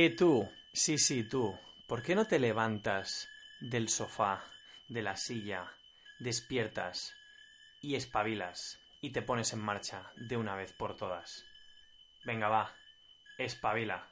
Eh, tú, sí, sí, tú, ¿por qué no te levantas del sofá, de la silla, despiertas y espabilas y te pones en marcha de una vez por todas? Venga, va, espabila.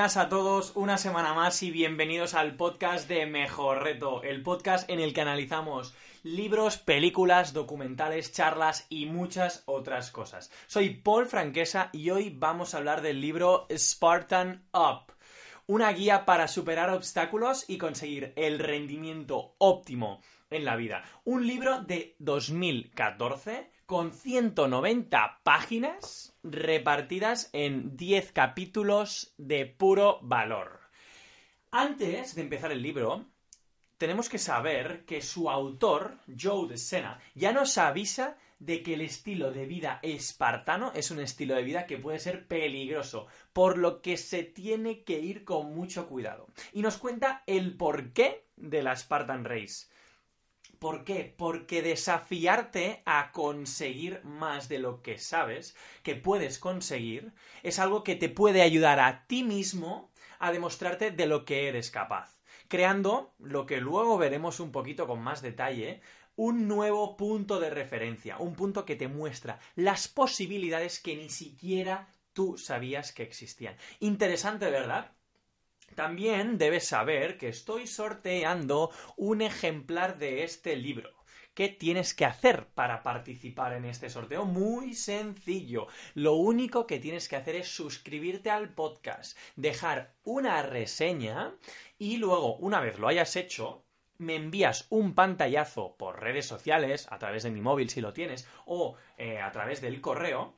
Buenas a todos, una semana más y bienvenidos al podcast de Mejor Reto, el podcast en el que analizamos libros, películas, documentales, charlas y muchas otras cosas. Soy Paul Franquesa y hoy vamos a hablar del libro Spartan Up, una guía para superar obstáculos y conseguir el rendimiento óptimo en la vida. Un libro de 2014 con 190 páginas repartidas en 10 capítulos de puro valor. Antes de empezar el libro, tenemos que saber que su autor, Joe de Sena, ya nos avisa de que el estilo de vida espartano es un estilo de vida que puede ser peligroso, por lo que se tiene que ir con mucho cuidado. Y nos cuenta el porqué de la Spartan Race. ¿Por qué? Porque desafiarte a conseguir más de lo que sabes que puedes conseguir es algo que te puede ayudar a ti mismo a demostrarte de lo que eres capaz, creando lo que luego veremos un poquito con más detalle, un nuevo punto de referencia, un punto que te muestra las posibilidades que ni siquiera tú sabías que existían. Interesante, ¿verdad? También debes saber que estoy sorteando un ejemplar de este libro. ¿Qué tienes que hacer para participar en este sorteo? Muy sencillo. Lo único que tienes que hacer es suscribirte al podcast, dejar una reseña y luego, una vez lo hayas hecho, me envías un pantallazo por redes sociales, a través de mi móvil si lo tienes, o eh, a través del correo,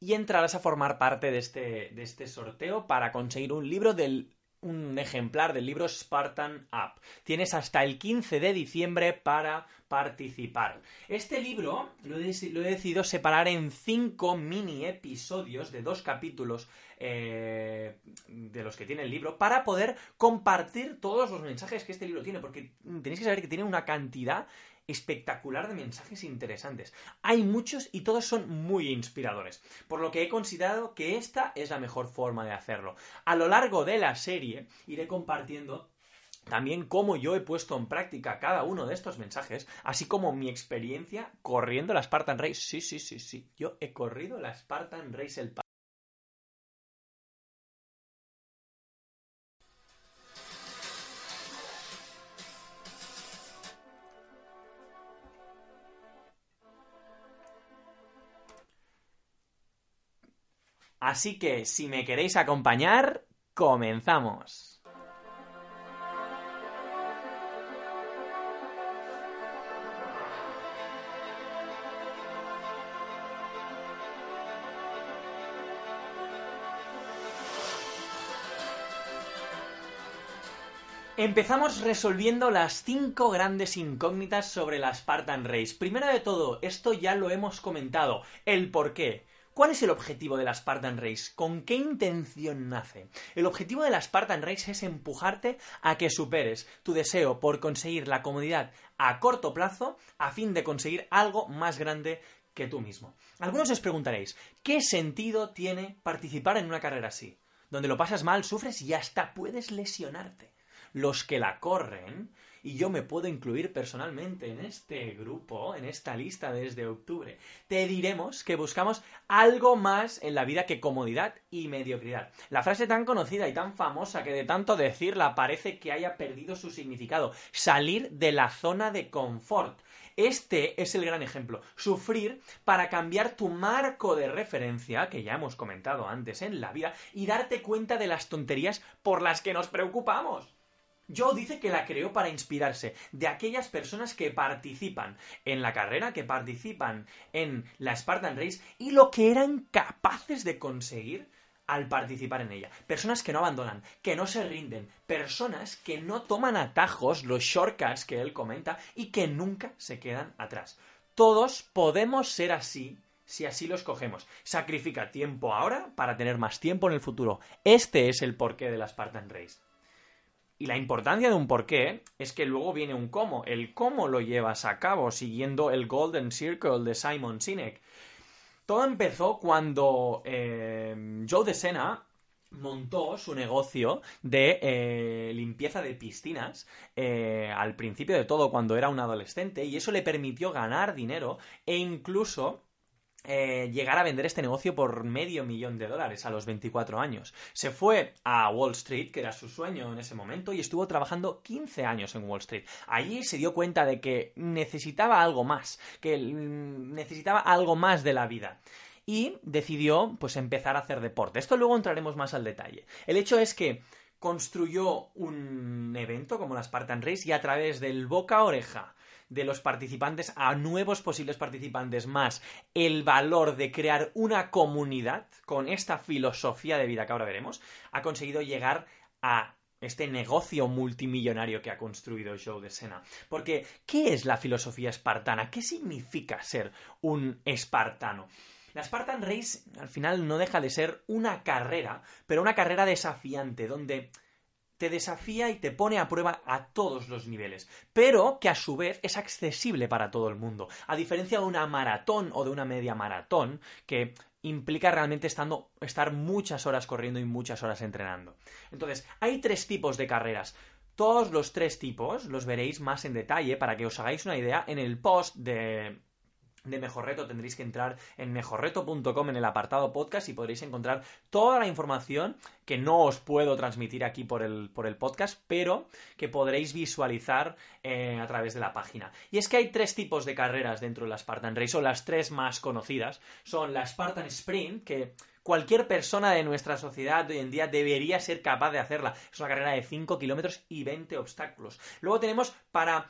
y entrarás a formar parte de este, de este sorteo para conseguir un libro del un ejemplar del libro Spartan Up. Tienes hasta el 15 de diciembre para participar. Este libro lo he, decidido separar en cinco mini episodios de dos capítulos eh, de los que tiene el libro para poder compartir todos los mensajes que este libro tiene, porque tenéis que saber que tiene una cantidad espectacular de mensajes interesantes. Hay muchos y todos son muy inspiradores, por lo que he considerado que esta es la mejor forma de hacerlo. A lo largo de la serie iré compartiendo también cómo yo he puesto en práctica cada uno de estos mensajes, así como mi experiencia corriendo la Spartan Race. Sí, sí, sí, sí. Yo he corrido la Spartan Race el Así que si me queréis acompañar, comenzamos. Empezamos resolviendo las cinco grandes incógnitas sobre la Spartan Race. Primero de todo, esto ya lo hemos comentado, el por qué. ¿Cuál es el objetivo de la Spartan Race? ¿Con qué intención nace? El objetivo de la Spartan Race es empujarte a que superes tu deseo por conseguir la comodidad a corto plazo a fin de conseguir algo más grande que tú mismo. Algunos os preguntaréis, ¿qué sentido tiene participar en una carrera así? Donde lo pasas mal, sufres y hasta puedes lesionarte. Los que la corren y yo me puedo incluir personalmente en este grupo, en esta lista desde octubre. Te diremos que buscamos algo más en la vida que comodidad y mediocridad. La frase tan conocida y tan famosa que de tanto decirla parece que haya perdido su significado. Salir de la zona de confort. Este es el gran ejemplo. Sufrir para cambiar tu marco de referencia, que ya hemos comentado antes en la vida, y darte cuenta de las tonterías por las que nos preocupamos. Joe dice que la creó para inspirarse de aquellas personas que participan en la carrera, que participan en la Spartan Race y lo que eran capaces de conseguir al participar en ella. Personas que no abandonan, que no se rinden, personas que no toman atajos, los shortcuts que él comenta, y que nunca se quedan atrás. Todos podemos ser así si así lo escogemos. Sacrifica tiempo ahora para tener más tiempo en el futuro. Este es el porqué de la Spartan Race. Y la importancia de un porqué es que luego viene un cómo. El cómo lo llevas a cabo siguiendo el Golden Circle de Simon Sinek. Todo empezó cuando eh, Joe DeSena montó su negocio de eh, limpieza de piscinas eh, al principio de todo cuando era un adolescente y eso le permitió ganar dinero e incluso eh, llegar a vender este negocio por medio millón de dólares a los 24 años. Se fue a Wall Street, que era su sueño en ese momento, y estuvo trabajando 15 años en Wall Street. Allí se dio cuenta de que necesitaba algo más, que mm, necesitaba algo más de la vida y decidió pues empezar a hacer deporte. Esto luego entraremos más al detalle. El hecho es que construyó un evento como la Spartan Race y a través del boca a oreja de los participantes a nuevos posibles participantes más el valor de crear una comunidad con esta filosofía de vida que ahora veremos, ha conseguido llegar a este negocio multimillonario que ha construido Joe de Sena. Porque, ¿qué es la filosofía espartana? ¿Qué significa ser un espartano? La Spartan Race al final no deja de ser una carrera, pero una carrera desafiante, donde te desafía y te pone a prueba a todos los niveles, pero que a su vez es accesible para todo el mundo, a diferencia de una maratón o de una media maratón, que implica realmente estando, estar muchas horas corriendo y muchas horas entrenando. Entonces, hay tres tipos de carreras. Todos los tres tipos los veréis más en detalle para que os hagáis una idea en el post de, de Mejor Reto tendréis que entrar en mejorreto.com en el apartado podcast y podréis encontrar toda la información que no os puedo transmitir aquí por el, por el podcast, pero que podréis visualizar eh, a través de la página. Y es que hay tres tipos de carreras dentro de la Spartan Race, o las tres más conocidas. Son la Spartan Sprint, que cualquier persona de nuestra sociedad hoy en día debería ser capaz de hacerla. Es una carrera de 5 kilómetros y 20 obstáculos. Luego tenemos para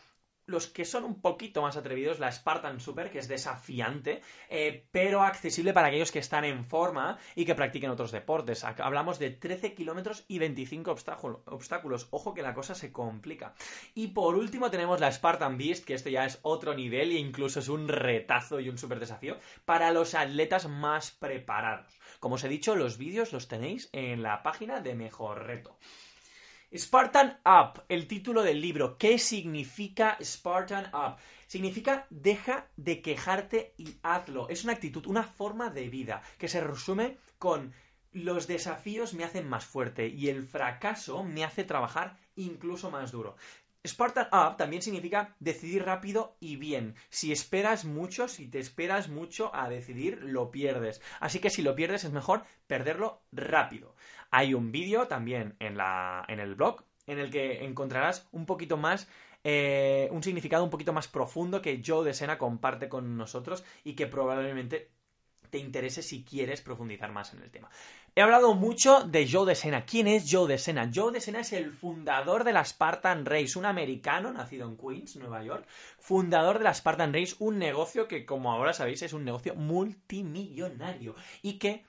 los que son un poquito más atrevidos, la Spartan Super, que es desafiante, eh, pero accesible para aquellos que están en forma y que practiquen otros deportes. Hablamos de 13 kilómetros y 25 obstáculos. Ojo que la cosa se complica. Y por último tenemos la Spartan Beast, que esto ya es otro nivel e incluso es un retazo y un super desafío para los atletas más preparados. Como os he dicho, los vídeos los tenéis en la página de Mejor Reto. Spartan Up, el título del libro. ¿Qué significa Spartan Up? Significa deja de quejarte y hazlo. Es una actitud, una forma de vida que se resume con los desafíos me hacen más fuerte y el fracaso me hace trabajar incluso más duro. Spartan Up también significa decidir rápido y bien. Si esperas mucho, si te esperas mucho a decidir, lo pierdes. Así que si lo pierdes es mejor perderlo rápido. Hay un vídeo también en, la, en el blog en el que encontrarás un poquito más eh, un significado un poquito más profundo que Joe de Sena comparte con nosotros y que probablemente te interese si quieres profundizar más en el tema. He hablado mucho de Joe de Sena. ¿Quién es Joe de Sena? Joe de Sena es el fundador de la Spartan Race, un americano nacido en Queens, Nueva York, fundador de la Spartan Race, un negocio que, como ahora sabéis, es un negocio multimillonario y que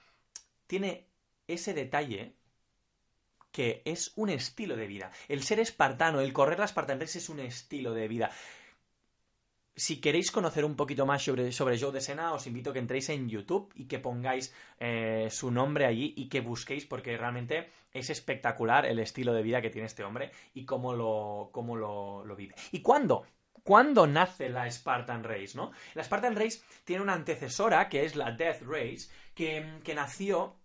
tiene ese detalle que es un estilo de vida. El ser espartano, el correr la Spartan Race es un estilo de vida. Si queréis conocer un poquito más sobre, sobre Joe de Sena, os invito a que entréis en YouTube y que pongáis eh, su nombre allí y que busquéis, porque realmente es espectacular el estilo de vida que tiene este hombre y cómo lo, cómo lo, lo vive. ¿Y cuándo? ¿Cuándo nace la Spartan Race? ¿no? La Spartan Race tiene una antecesora que es la Death Race, que, que nació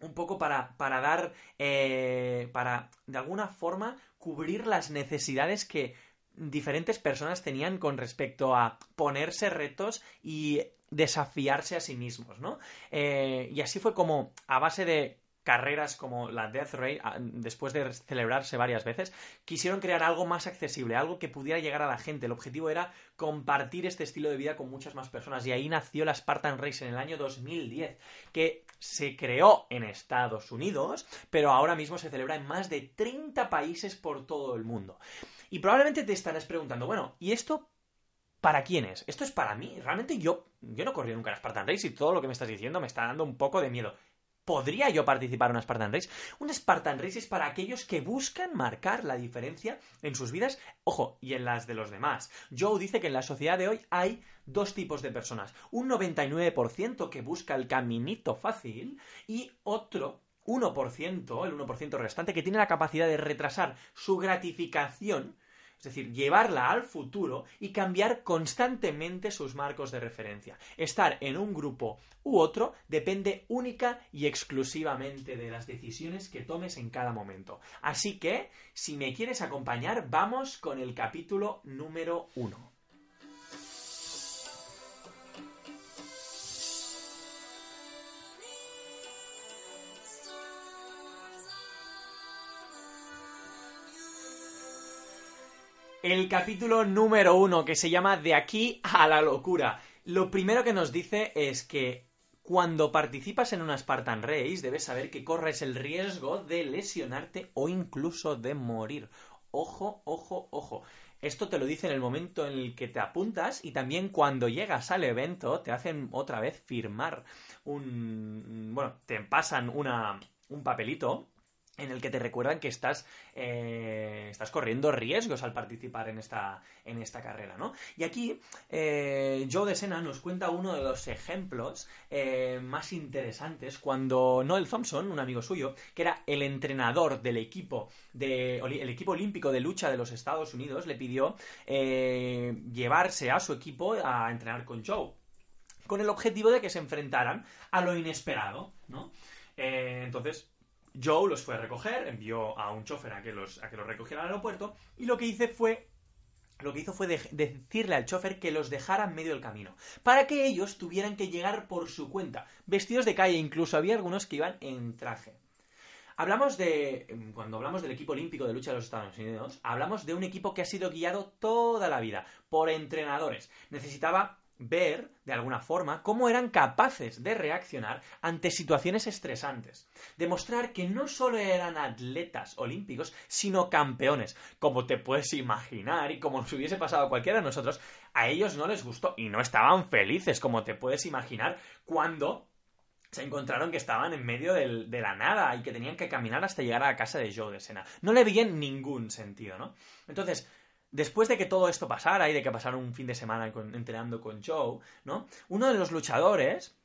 un poco para, para dar, eh, para de alguna forma cubrir las necesidades que diferentes personas tenían con respecto a ponerse retos y desafiarse a sí mismos, ¿no? Eh, y así fue como, a base de carreras como la Death Ray, después de celebrarse varias veces, quisieron crear algo más accesible, algo que pudiera llegar a la gente. El objetivo era compartir este estilo de vida con muchas más personas y ahí nació la Spartan Race en el año 2010, que se creó en Estados Unidos, pero ahora mismo se celebra en más de 30 países por todo el mundo. Y probablemente te estarás preguntando, bueno, ¿y esto ¿Para quién es? Esto es para mí. Realmente yo, yo no corrido nunca en Spartan Race y todo lo que me estás diciendo me está dando un poco de miedo. ¿Podría yo participar en una Spartan Race? Un Spartan Race es para aquellos que buscan marcar la diferencia en sus vidas, ojo, y en las de los demás. Joe dice que en la sociedad de hoy hay dos tipos de personas. Un 99% que busca el caminito fácil y otro 1%, el 1% restante, que tiene la capacidad de retrasar su gratificación es decir, llevarla al futuro y cambiar constantemente sus marcos de referencia. Estar en un grupo u otro depende única y exclusivamente de las decisiones que tomes en cada momento. Así que, si me quieres acompañar, vamos con el capítulo número uno. El capítulo número uno, que se llama De aquí a la locura. Lo primero que nos dice es que cuando participas en una Spartan Race debes saber que corres el riesgo de lesionarte o incluso de morir. Ojo, ojo, ojo. Esto te lo dice en el momento en el que te apuntas y también cuando llegas al evento te hacen otra vez firmar un... bueno, te pasan una, un papelito en el que te recuerdan que estás, eh, estás corriendo riesgos al participar en esta, en esta carrera, ¿no? Y aquí eh, Joe de Sena nos cuenta uno de los ejemplos eh, más interesantes cuando Noel Thompson, un amigo suyo, que era el entrenador del equipo, de, el equipo olímpico de lucha de los Estados Unidos, le pidió llevarse a su equipo a entrenar con Joe, con el objetivo de que se enfrentaran a lo inesperado, ¿no? entonces, Joe los fue a recoger, envió a un chofer a que los, recogiera al aeropuerto y lo que hice fue lo que hizo fue decirle al chofer que los dejara en medio del camino, para que ellos tuvieran que llegar por su cuenta, vestidos de calle, incluso había algunos que iban en traje. Hablamos de, cuando hablamos del equipo olímpico de lucha de los Estados Unidos, hablamos de un equipo que ha sido guiado toda la vida por entrenadores. Necesitaba ver, de alguna forma, cómo eran capaces de reaccionar ante situaciones estresantes. Demostrar que no solo eran atletas olímpicos, sino campeones. Como te puedes imaginar y como nos hubiese pasado a cualquiera de nosotros, a ellos no les gustó y no estaban felices, como te puedes imaginar, cuando se encontraron que estaban en medio de la nada y que tenían que caminar hasta llegar a la casa de Joe de Sena. No le veían ningún sentido, ¿no? Entonces, después de que todo esto pasara y de que pasaron un fin de semana entrenando con Joe, ¿no? Uno de los luchadores,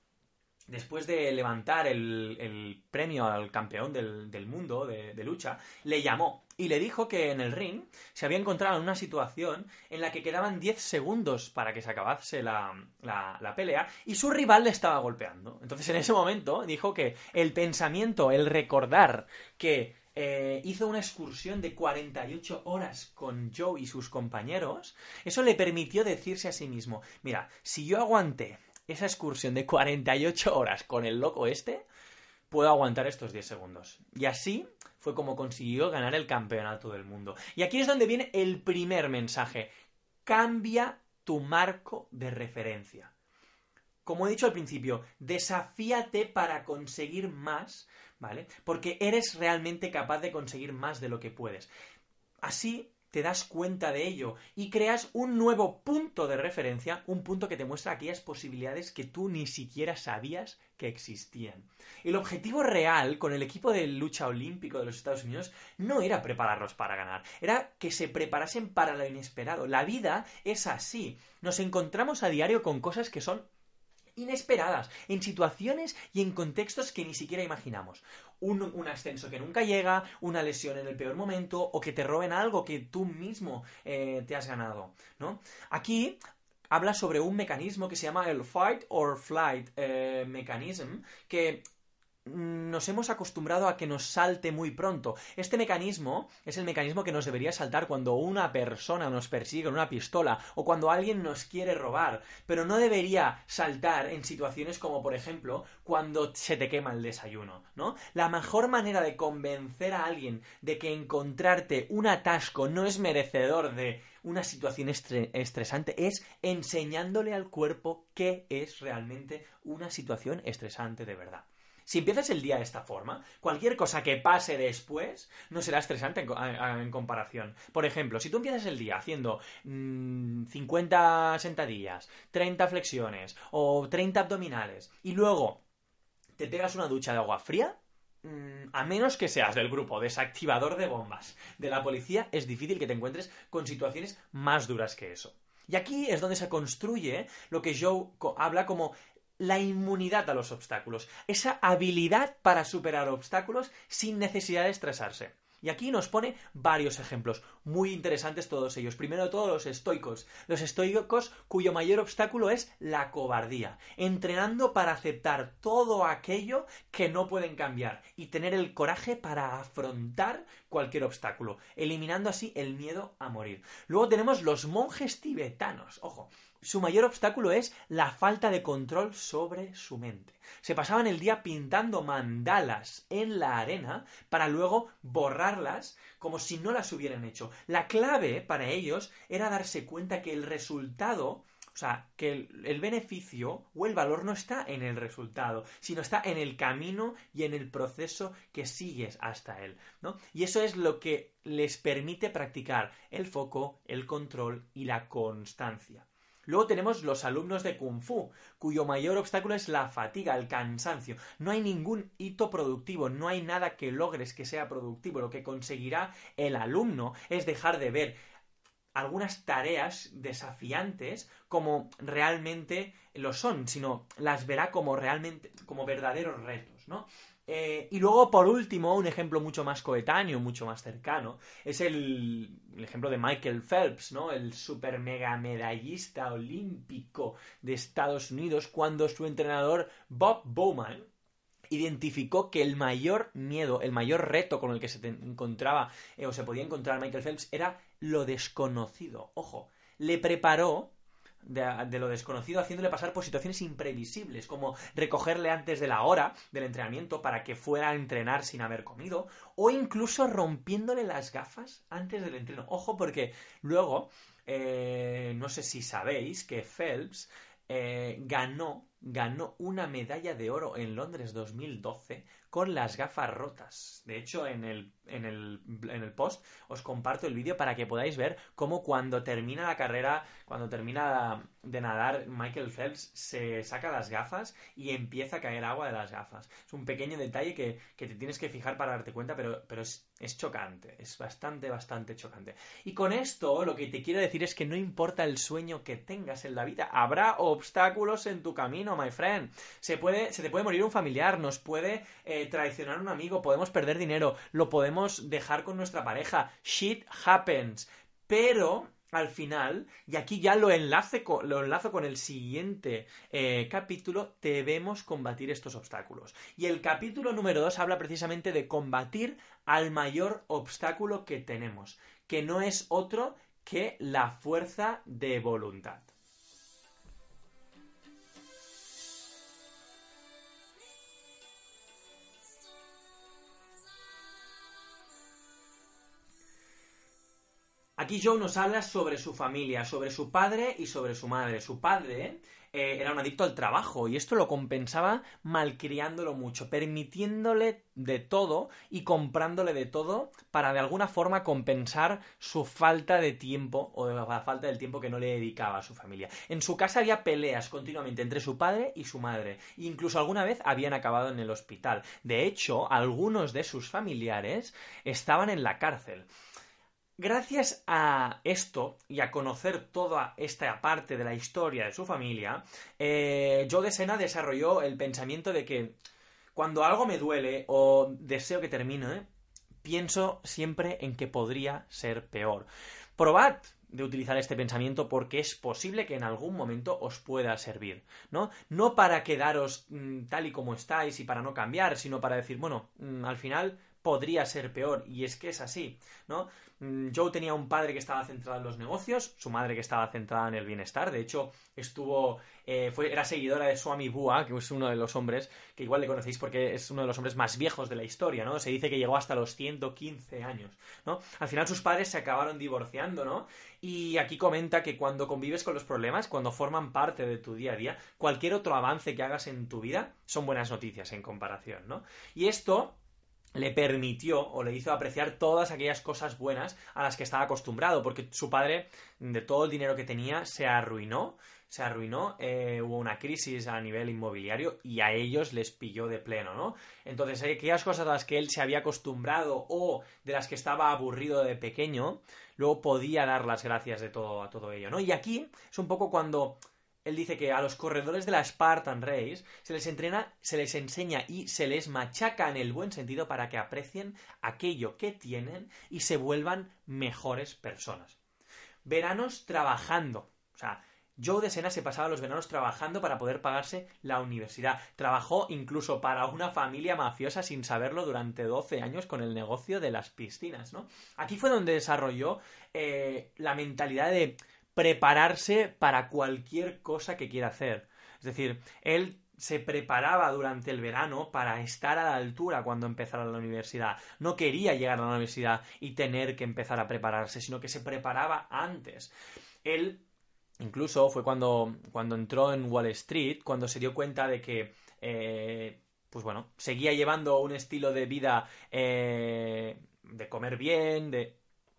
después de levantar el, premio al campeón del, mundo de, lucha, le llamó y le dijo que en el ring se había encontrado en una situación en la que quedaban 10 segundos para que se acabase la, la, pelea y su rival le estaba golpeando. Entonces en ese momento dijo que el pensamiento, el recordar que eh, hizo una excursión de 48 horas con Joe y sus compañeros, eso le permitió decirse a sí mismo, mira, si yo aguanté esa excursión de 48 horas con el loco este, puedo aguantar estos 10 segundos. Y así fue como consiguió ganar el campeonato del mundo. Y aquí es donde viene el primer mensaje. Cambia tu marco de referencia. Como he dicho al principio, desafíate para conseguir más ¿vale? Porque eres realmente capaz de conseguir más de lo que puedes. Así te das cuenta de ello y creas un nuevo punto de referencia, un punto que te muestra aquellas posibilidades que tú ni siquiera sabías que existían. El objetivo real con el equipo de lucha olímpico de los Estados Unidos no era prepararlos para ganar, era que se preparasen para lo inesperado. La vida es así. Nos encontramos a diario con cosas que son inesperadas, en situaciones y en contextos que ni siquiera imaginamos. Un, ascenso que nunca llega, una lesión en el peor momento o que te roben algo que tú mismo eh, te has ganado, ¿no? Aquí habla sobre un mecanismo que se llama el Fight or Flight eh, Mechanism, que nos hemos acostumbrado a que nos salte muy pronto. Este mecanismo es el mecanismo que nos debería saltar cuando una persona nos persigue con una pistola o cuando alguien nos quiere robar, pero no debería saltar en situaciones como por ejemplo cuando se te quema el desayuno, ¿no? La mejor manera de convencer a alguien de que encontrarte un atasco no es merecedor de una situación estresante es enseñándole al cuerpo qué es realmente una situación estresante de verdad. Si empiezas el día de esta forma, cualquier cosa que pase después no será estresante en, comparación. Por ejemplo, si tú empiezas el día haciendo mm, 50 sentadillas, 30 flexiones o 30 abdominales y luego te pegas una ducha de agua fría, mm, a menos que seas del grupo desactivador de bombas de la policía, es difícil que te encuentres con situaciones más duras que eso. Y aquí es donde se construye lo que Joe habla como la inmunidad a los obstáculos, esa habilidad para superar obstáculos sin necesidad de estresarse. Y aquí nos pone varios ejemplos, muy interesantes todos ellos. Primero de todo, los estoicos. Los estoicos cuyo mayor obstáculo es la cobardía, entrenando para aceptar todo aquello que no pueden cambiar y tener el coraje para afrontar cualquier obstáculo, eliminando así el miedo a morir. Luego tenemos los monjes tibetanos. Ojo, su mayor obstáculo es la falta de control sobre su mente. Se pasaban el día pintando mandalas en la arena para luego borrarlas como si no las hubieran hecho. La clave para ellos era darse cuenta que el resultado, o sea, que el, beneficio o el valor no está en el resultado, sino está en el camino y en el proceso que sigues hasta él, ¿no? Y eso es lo que les permite practicar el foco, el control y la constancia. Luego tenemos los alumnos de Kung Fu, cuyo mayor obstáculo es la fatiga, el cansancio. No hay ningún hito productivo, no hay nada que logres que sea productivo. Lo que conseguirá el alumno es dejar de ver algunas tareas desafiantes como realmente lo son, sino las verá como realmente, como verdaderos retos, ¿no? Eh, y luego, por último, un ejemplo mucho más coetáneo, mucho más cercano, es el, ejemplo de Michael Phelps, ¿no? El super mega medallista olímpico de Estados Unidos, cuando su entrenador Bob Bowman identificó que el mayor miedo, el mayor reto con el que se encontraba eh, o se podía encontrar Michael Phelps era lo desconocido. Ojo, le preparó de, lo desconocido haciéndole pasar por situaciones imprevisibles, como recogerle antes de la hora del entrenamiento para que fuera a entrenar sin haber comido, o incluso rompiéndole las gafas antes del entreno. Ojo, porque luego, eh, no sé si sabéis que Phelps eh, ganó, ganó una medalla de oro en Londres 2012 con las gafas rotas. De hecho, en el, en el, en el post os comparto el vídeo para que podáis ver cómo cuando termina la carrera, cuando termina de nadar, Michael Phelps se saca las gafas y empieza a caer agua de las gafas. Es un pequeño detalle que, que te tienes que fijar para darte cuenta, pero, pero es, es chocante, es bastante, bastante chocante. Y con esto lo que te quiero decir es que no importa el sueño que tengas en la vida, habrá obstáculos en tu camino, my friend. Se, puede, se te puede morir un familiar, nos puede eh, traicionar un amigo, podemos perder dinero, lo podemos dejar con nuestra pareja. Shit happens. Pero al final, y aquí ya lo, enlace co- lo enlazo con el siguiente eh, capítulo, debemos combatir estos obstáculos. Y el capítulo número 2 habla precisamente de combatir al mayor obstáculo que tenemos, que no es otro que la fuerza de voluntad. Aquí Joe nos habla sobre su familia, sobre su padre y sobre su madre. Su padre eh, era un adicto al trabajo y esto lo compensaba malcriándolo mucho, permitiéndole de todo y comprándole de todo para de alguna forma compensar su falta de tiempo o la falta del tiempo que no le dedicaba a su familia. En su casa había peleas continuamente entre su padre y su madre. E incluso alguna vez habían acabado en el hospital. De hecho, algunos de sus familiares estaban en la cárcel. Gracias a esto y a conocer toda esta parte de la historia de su familia, eh, Joe de Sena desarrolló el pensamiento de que cuando algo me duele o deseo que termine, pienso siempre en que podría ser peor. Probad de utilizar este pensamiento porque es posible que en algún momento os pueda servir, ¿no? No para quedaros mm, tal y como estáis y para no cambiar, sino para decir, bueno, mm, al final podría ser peor, y es que es así, ¿no? Mm, Joe tenía un padre que estaba centrado en los negocios, su madre que estaba centrada en el bienestar. De hecho, estuvo. eh, fue, era seguidora de Swami Bua, que es uno de los hombres que igual le conocéis porque es uno de los hombres más viejos de la historia, ¿no? Se dice que llegó hasta los 115 años, ¿no? Al final sus padres se acabaron divorciando, ¿no? Y aquí comenta que cuando convives con los problemas, cuando forman parte de tu día a día, cualquier otro avance que hagas en tu vida son buenas noticias en comparación, ¿no? Y esto le permitió o le hizo apreciar todas aquellas cosas buenas a las que estaba acostumbrado, porque su padre, de todo el dinero que tenía, se arruinó, se arruinó, eh, hubo una crisis a nivel inmobiliario y a ellos les pilló de pleno, ¿no? Entonces, aquellas cosas a las que él se había acostumbrado o de las que estaba aburrido de pequeño, luego podía dar las gracias de todo a todo ello, ¿no? Y aquí es un poco cuando él dice que a los corredores de la Spartan Race se les entrena, se les enseña y se les machaca en el buen sentido para que aprecien aquello que tienen y se vuelvan mejores personas. Veranos trabajando. O sea, Joe de Sena se pasaba los veranos trabajando para poder pagarse la universidad. Trabajó incluso para una familia mafiosa sin saberlo durante 12 años con el negocio de las piscinas, ¿no? Aquí fue donde desarrolló eh, la mentalidad de prepararse para cualquier cosa que quiera hacer. Es decir, él se preparaba durante el verano para estar a la altura cuando empezara la universidad. No quería llegar a la universidad y tener que empezar a prepararse, sino que se preparaba antes. Él incluso fue cuando, cuando entró en Wall Street, cuando se dio cuenta de que, eh, pues bueno, seguía llevando un estilo de vida eh, de comer bien, de...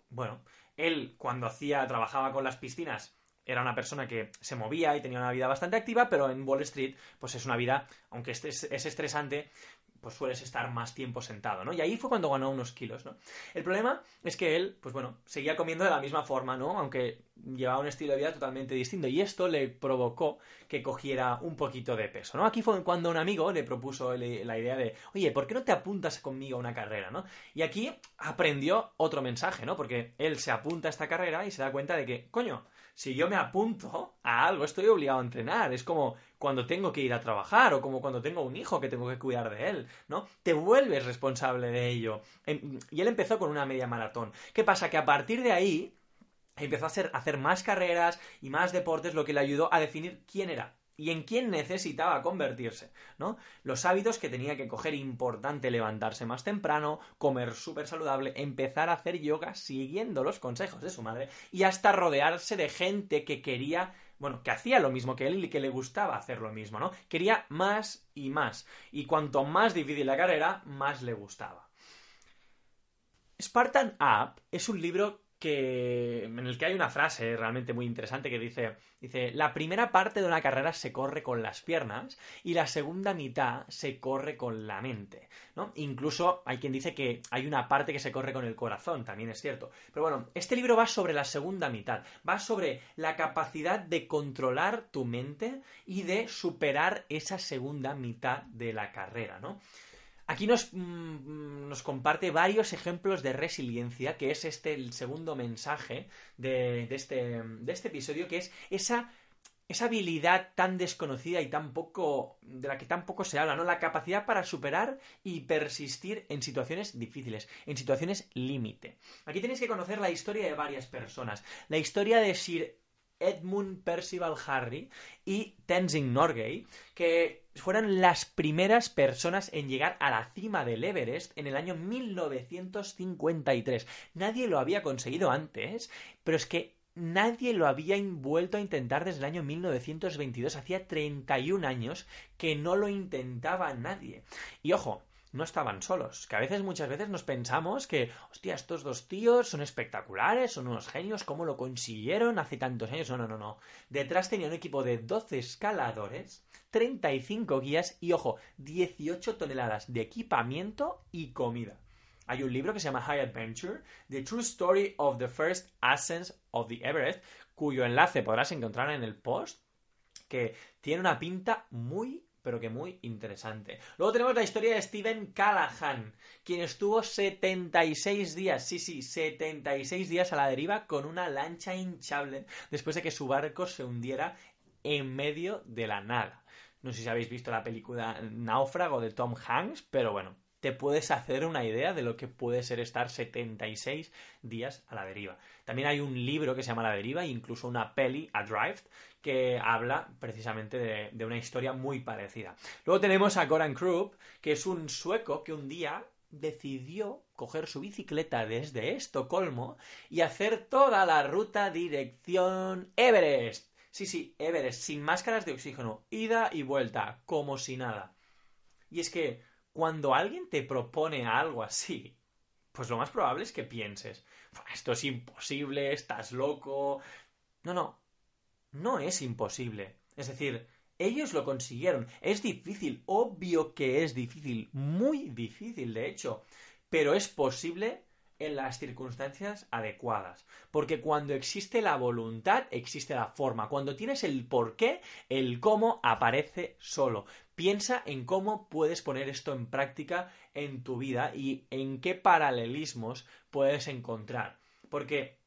Bueno, él cuando hacía, trabajaba con las piscinas, era una persona que se movía y tenía una vida bastante activa, pero en Wall Street, pues es una vida, aunque es, es estresante, pues sueles estar más tiempo sentado, ¿no? Y ahí fue cuando ganó unos kilos, ¿no? El problema es que él, pues bueno, seguía comiendo de la misma forma, ¿no? Aunque llevaba un estilo de vida totalmente distinto. Y esto le provocó que cogiera un poquito de peso, ¿no? Aquí fue cuando un amigo le propuso la idea de, oye, ¿por qué no te apuntas conmigo a una carrera, ¿no? Y aquí aprendió otro mensaje, ¿no? Porque él se apunta a esta carrera y se da cuenta de que, coño, si yo me apunto a algo, estoy obligado a entrenar. Es como cuando tengo que ir a trabajar o como cuando tengo un hijo que tengo que cuidar de él, ¿no? Te vuelves responsable de ello. Y él empezó con una media maratón. ¿Qué pasa? Que a partir de ahí empezó a hacer, a hacer más carreras y más deportes, lo que le ayudó a definir quién era y en quién necesitaba convertirse, ¿no? Los hábitos que tenía que coger, importante levantarse más temprano, comer súper saludable, empezar a hacer yoga siguiendo los consejos de su madre y hasta rodearse de gente que quería, bueno, que hacía lo mismo que él y que le gustaba hacer lo mismo, ¿no? Quería más y más. Y cuanto más difícil la carrera, más le gustaba. Spartan Up es un libro que, en el que hay una frase realmente muy interesante que dice, dice, la primera parte de una carrera se corre con las piernas y la segunda mitad se corre con la mente, ¿no? Incluso hay quien dice que hay una parte que se corre con el corazón, también es cierto. Pero bueno, este libro va sobre la segunda mitad, va sobre la capacidad de controlar tu mente y de superar esa segunda mitad de la carrera, ¿no? Aquí nos, mmm, nos, comparte varios ejemplos de resiliencia, que es este el segundo mensaje de, de, este, de este, episodio, que es esa, esa, habilidad tan desconocida y tan poco. de la que tan poco se habla, ¿no? La capacidad para superar y persistir en situaciones difíciles, en situaciones límite. Aquí tenéis que conocer la historia de varias personas. La historia de Sir Edmund Percival Harry y Tenzing Norgay, que fueron las primeras personas en llegar a la cima del Everest en el año 1953. Nadie lo había conseguido antes, pero es que nadie lo había vuelto a intentar desde el año 1922. Hacía 31 años que no lo intentaba nadie. Y ojo, no estaban solos. Que a veces, muchas veces nos pensamos que, hostia, estos dos tíos son espectaculares, son unos genios, ¿cómo lo consiguieron hace tantos años? No, no, no, no. Detrás tenía un equipo de 12 escaladores, 35 guías y, ojo, 18 toneladas de equipamiento y comida. Hay un libro que se llama High Adventure, The True Story of the First Ascent of the Everest, cuyo enlace podrás encontrar en el post, que tiene una pinta muy pero que muy interesante. Luego tenemos la historia de Steven Callahan, quien estuvo 76 días, sí, sí, 76 días a la deriva con una lancha hinchable después de que su barco se hundiera en medio de la nada. No sé si habéis visto la película Náufrago de Tom Hanks, pero bueno, te puedes hacer una idea de lo que puede ser estar 76 días a la deriva. También hay un libro que se llama La deriva e incluso una peli, A Drive, que habla precisamente de, de una historia muy parecida. Luego tenemos a Goran Krupp, que es un sueco que un día decidió coger su bicicleta desde Estocolmo y hacer toda la ruta dirección Everest. Sí, sí, Everest, sin máscaras de oxígeno, ida y vuelta, como si nada. Y es que cuando alguien te propone algo así, pues lo más probable es que pienses, esto es imposible, estás loco. No, no, no es imposible. Es decir, ellos lo consiguieron. Es difícil, obvio que es difícil, muy difícil de hecho, pero es posible en las circunstancias adecuadas. Porque cuando existe la voluntad, existe la forma. Cuando tienes el por qué, el cómo aparece solo. Piensa en cómo puedes poner esto en práctica en tu vida y en qué paralelismos puedes encontrar. Porque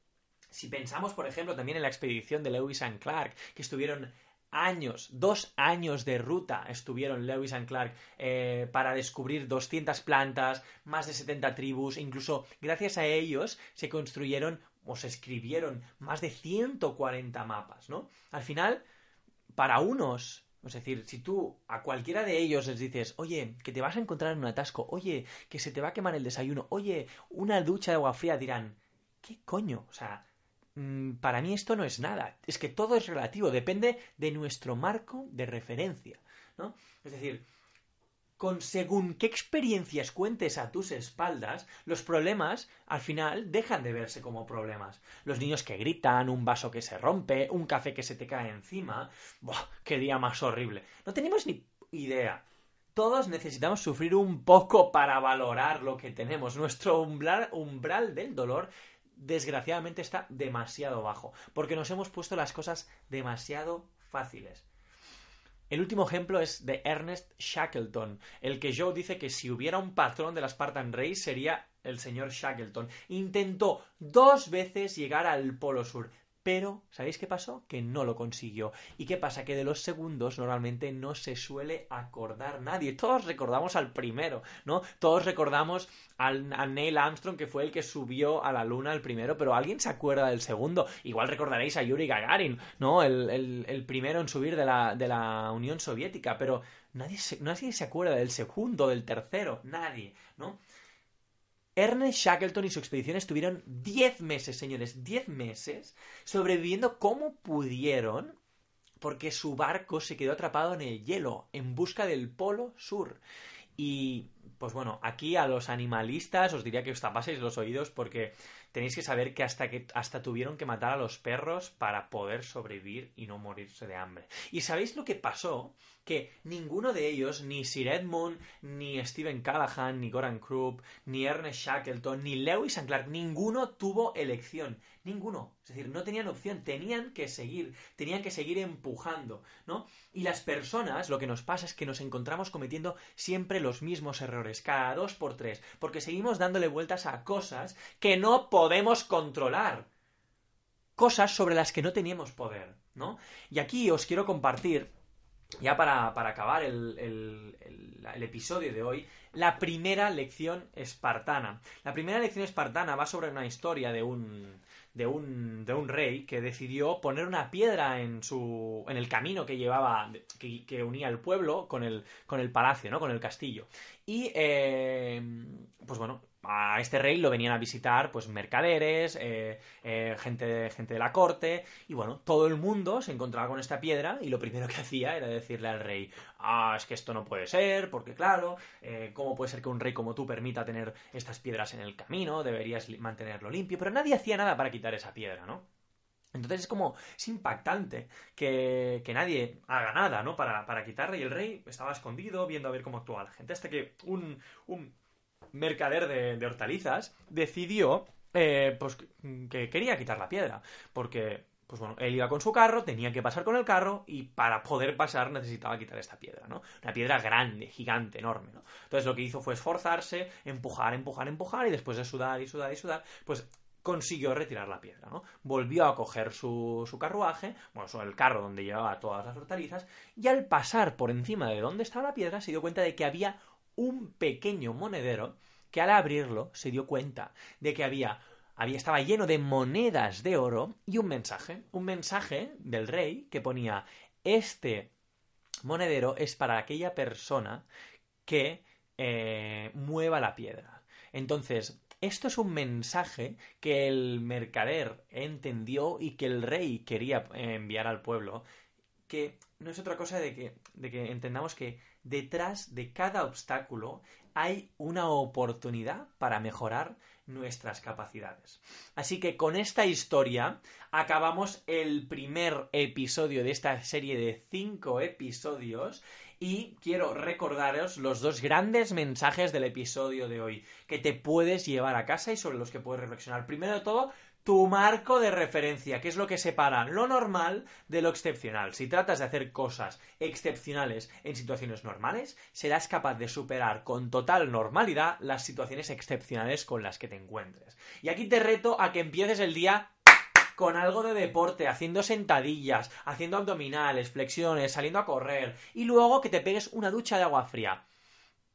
si pensamos, por ejemplo, también en la expedición de Lewis and Clark, que estuvieron años, dos años de ruta estuvieron Lewis and Clark eh, para descubrir 200 plantas, más de 70 tribus, incluso gracias a ellos se construyeron o se escribieron más de 140 mapas, ¿no? Al final, para unos, es decir, si tú a cualquiera de ellos les dices, oye, que te vas a encontrar en un atasco, oye, que se te va a quemar el desayuno, oye, una ducha de agua fría, dirán, ¿qué coño? O sea, Mm, para mí esto no es nada. Es que todo es relativo, depende de nuestro marco de referencia. ¿no? Es decir, con según qué experiencias cuentes a tus espaldas, los problemas al final dejan de verse como problemas. Los niños que gritan, un vaso que se rompe, un café que se te cae encima. ¡Buah! ¡Qué día más horrible! No tenemos ni idea. Todos necesitamos sufrir un poco para valorar lo que tenemos. Nuestro umbral, umbral del dolor desgraciadamente está demasiado bajo, porque nos hemos puesto las cosas demasiado fáciles. El último ejemplo es de Ernest Shackleton, el que Joe dice que si hubiera un patrón de la Spartan Race sería el señor Shackleton. Intentó dos veces llegar al Polo Sur, pero ¿sabéis qué pasó? Que no lo consiguió. ¿Y qué pasa? Que de los segundos normalmente no se suele acordar nadie. Todos recordamos al primero, ¿no? Todos recordamos a Neil Armstrong, que fue el que subió a la luna el primero, pero ¿alguien se acuerda del segundo? Igual recordaréis a Yuri Gagarin, ¿no? El, primero en subir de la, de la Unión Soviética, pero nadie se, nadie se acuerda del segundo, del tercero, nadie, ¿no? Ernest Shackleton y su expedición estuvieron 10 meses, señores, 10 meses sobreviviendo como pudieron porque su barco se quedó atrapado en el hielo en busca del Polo Sur. Y pues bueno, aquí a los animalistas os diría que os tapaseis los oídos porque tenéis que saber que hasta que hasta tuvieron que matar a los perros para poder sobrevivir y no morirse de hambre. ¿Y sabéis lo que pasó? que ninguno de ellos, ni Sir Edmund, ni Stephen Callahan, ni Goran Krupp, ni Ernest Shackleton, ni Lewis and Clark, ninguno tuvo elección. Ninguno. Es decir, no tenían opción, tenían que seguir, tenían que seguir empujando, ¿no? Y las personas, lo que nos pasa es que nos encontramos cometiendo siempre los mismos errores, cada dos por tres, porque seguimos dándole vueltas a cosas que no podemos controlar. Cosas sobre las que no teníamos poder, ¿no? Y aquí os quiero compartir ya para, acabar el, el, episodio de hoy, la primera lección espartana. La primera lección espartana va sobre una historia de un, de un, de un rey que decidió poner una piedra en su en el camino que llevaba que, que unía el pueblo con el con el palacio no con el castillo. Y eh, pues bueno a este rey lo venían a visitar pues mercaderes, eh, eh, gente, gente de la corte y bueno, todo el mundo se encontraba con esta piedra y lo primero que hacía era decirle al rey, ah, es que esto no puede ser, porque claro, ¿cómo puede ser que un rey como tú permita tener estas piedras en el camino? Deberías mantenerlo limpio, pero nadie hacía nada para quitar esa piedra, ¿no? Entonces es como, es impactante que, que nadie haga nada, ¿no? Para, para quitarle y el rey estaba escondido viendo a ver cómo actuaba la gente hasta que un, un mercader de, hortalizas, decidió eh, pues, que quería quitar la piedra. Porque, pues bueno, él iba con su carro, tenía que pasar con el carro y para poder pasar necesitaba quitar esta piedra, ¿no? Una piedra grande, gigante, enorme, ¿no? Entonces lo que hizo fue esforzarse, empujar, empujar, empujar y después de sudar y sudar y sudar, pues consiguió retirar la piedra, ¿no? Volvió a coger su, carruaje, bueno, el carro donde llevaba todas las hortalizas, y al pasar por encima de donde estaba la piedra se dio cuenta de que había un pequeño monedero que al abrirlo se dio cuenta de que había, había estaba lleno de monedas de oro y un mensaje, un mensaje del rey que ponía este monedero es para aquella persona que eh, mueva la piedra. Entonces, esto es un mensaje que el mercader entendió y que el rey quería enviar al pueblo, que no es otra cosa de que, de que entendamos que detrás de cada obstáculo hay una oportunidad para mejorar nuestras capacidades. Así que con esta historia acabamos el primer episodio de esta serie de cinco episodios y quiero recordaros los dos grandes mensajes del episodio de hoy que te puedes llevar a casa y sobre los que puedes reflexionar. Primero de todo, tu marco de referencia, que es lo que separa lo normal de lo excepcional. Si tratas de hacer cosas excepcionales en situaciones normales, serás capaz de superar con total normalidad las situaciones excepcionales con las que te encuentres. Y aquí te reto a que empieces el día con algo de deporte, haciendo sentadillas, haciendo abdominales, flexiones, saliendo a correr, y luego que te pegues una ducha de agua fría.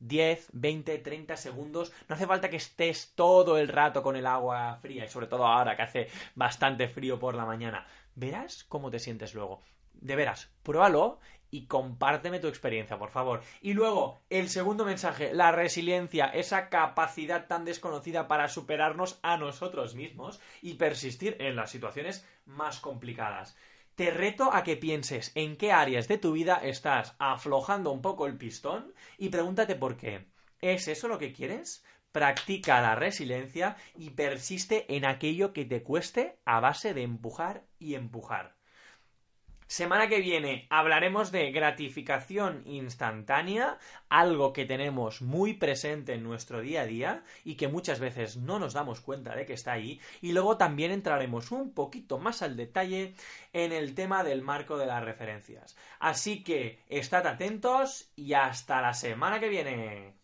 10, 20, 30 segundos. No hace falta que estés todo el rato con el agua fría y sobre todo ahora que hace bastante frío por la mañana. Verás cómo te sientes luego. De veras, pruébalo y compárteme tu experiencia, por favor. Y luego, el segundo mensaje, la resiliencia, esa capacidad tan desconocida para superarnos a nosotros mismos y persistir en las situaciones más complicadas. Te reto a que pienses en qué áreas de tu vida estás aflojando un poco el pistón y pregúntate por qué. ¿Es eso lo que quieres? Practica la resiliencia y persiste en aquello que te cueste a base de empujar y empujar. Semana que viene hablaremos de gratificación instantánea, algo que tenemos muy presente en nuestro día a día y que muchas veces no nos damos cuenta de que está ahí. Y luego también entraremos un poquito más al detalle en el tema del marco de las referencias. Así que estad atentos y hasta la semana que viene.